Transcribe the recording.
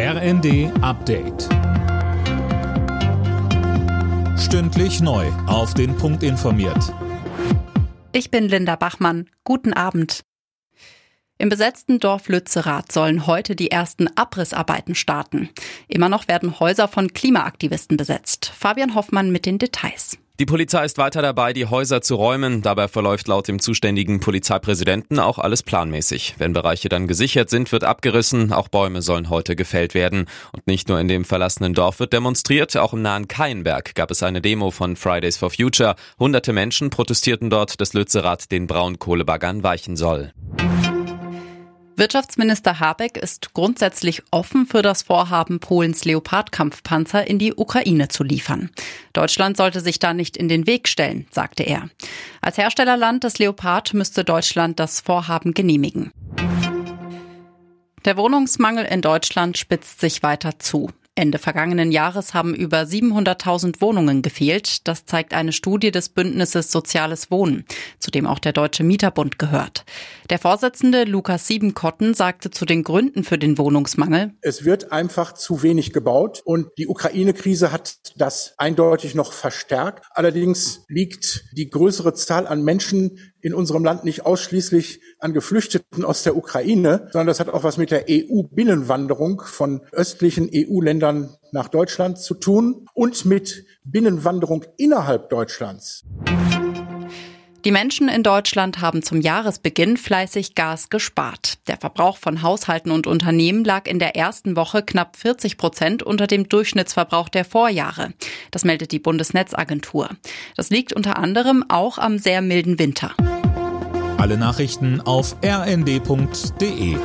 RND Update. Stündlich neu. Auf den Punkt informiert. Ich bin Linda Bachmann. Guten Abend. Im besetzten Dorf Lützerath sollen heute die ersten Abrissarbeiten starten. Immer noch werden Häuser von Klimaaktivisten besetzt. Fabian Hoffmann mit den Details. Die Polizei ist weiter dabei, die Häuser zu räumen. Dabei verläuft laut dem zuständigen Polizeipräsidenten auch alles planmäßig. Wenn Bereiche dann gesichert sind, wird abgerissen. Auch Bäume sollen heute gefällt werden. Und nicht nur in dem verlassenen Dorf wird demonstriert. Auch im nahen Keienberg gab es eine Demo von Fridays for Future. Hunderte Menschen protestierten dort, dass Lützerath den Braunkohlebaggern weichen soll. Wirtschaftsminister Habeck ist grundsätzlich offen für das Vorhaben, Polens Leopard-Kampfpanzer in die Ukraine zu liefern. Deutschland sollte sich da nicht in den Weg stellen, sagte er. Als Herstellerland des Leopard müsste Deutschland das Vorhaben genehmigen. Der Wohnungsmangel in Deutschland spitzt sich weiter zu. Ende vergangenen Jahres haben über 700.000 Wohnungen gefehlt. Das zeigt eine Studie des Bündnisses Soziales Wohnen, zu dem auch der Deutsche Mieterbund gehört. Der Vorsitzende Lukas Siebenkotten sagte zu den Gründen für den Wohnungsmangel. Es wird einfach zu wenig gebaut und die Ukraine-Krise hat das eindeutig noch verstärkt. Allerdings liegt die größere Zahl an Menschen in unserem Land nicht ausschließlich an Geflüchteten aus der Ukraine, sondern das hat auch was mit der EU-Binnenwanderung von östlichen EU-Ländern nach Deutschland zu tun und mit Binnenwanderung innerhalb Deutschlands. Die Menschen in Deutschland haben zum Jahresbeginn fleißig Gas gespart. Der Verbrauch von Haushalten und Unternehmen lag in der ersten Woche knapp 40 Prozent unter dem Durchschnittsverbrauch der Vorjahre. Das meldet die Bundesnetzagentur. Das liegt unter anderem auch am sehr milden Winter. Alle Nachrichten auf rnd.de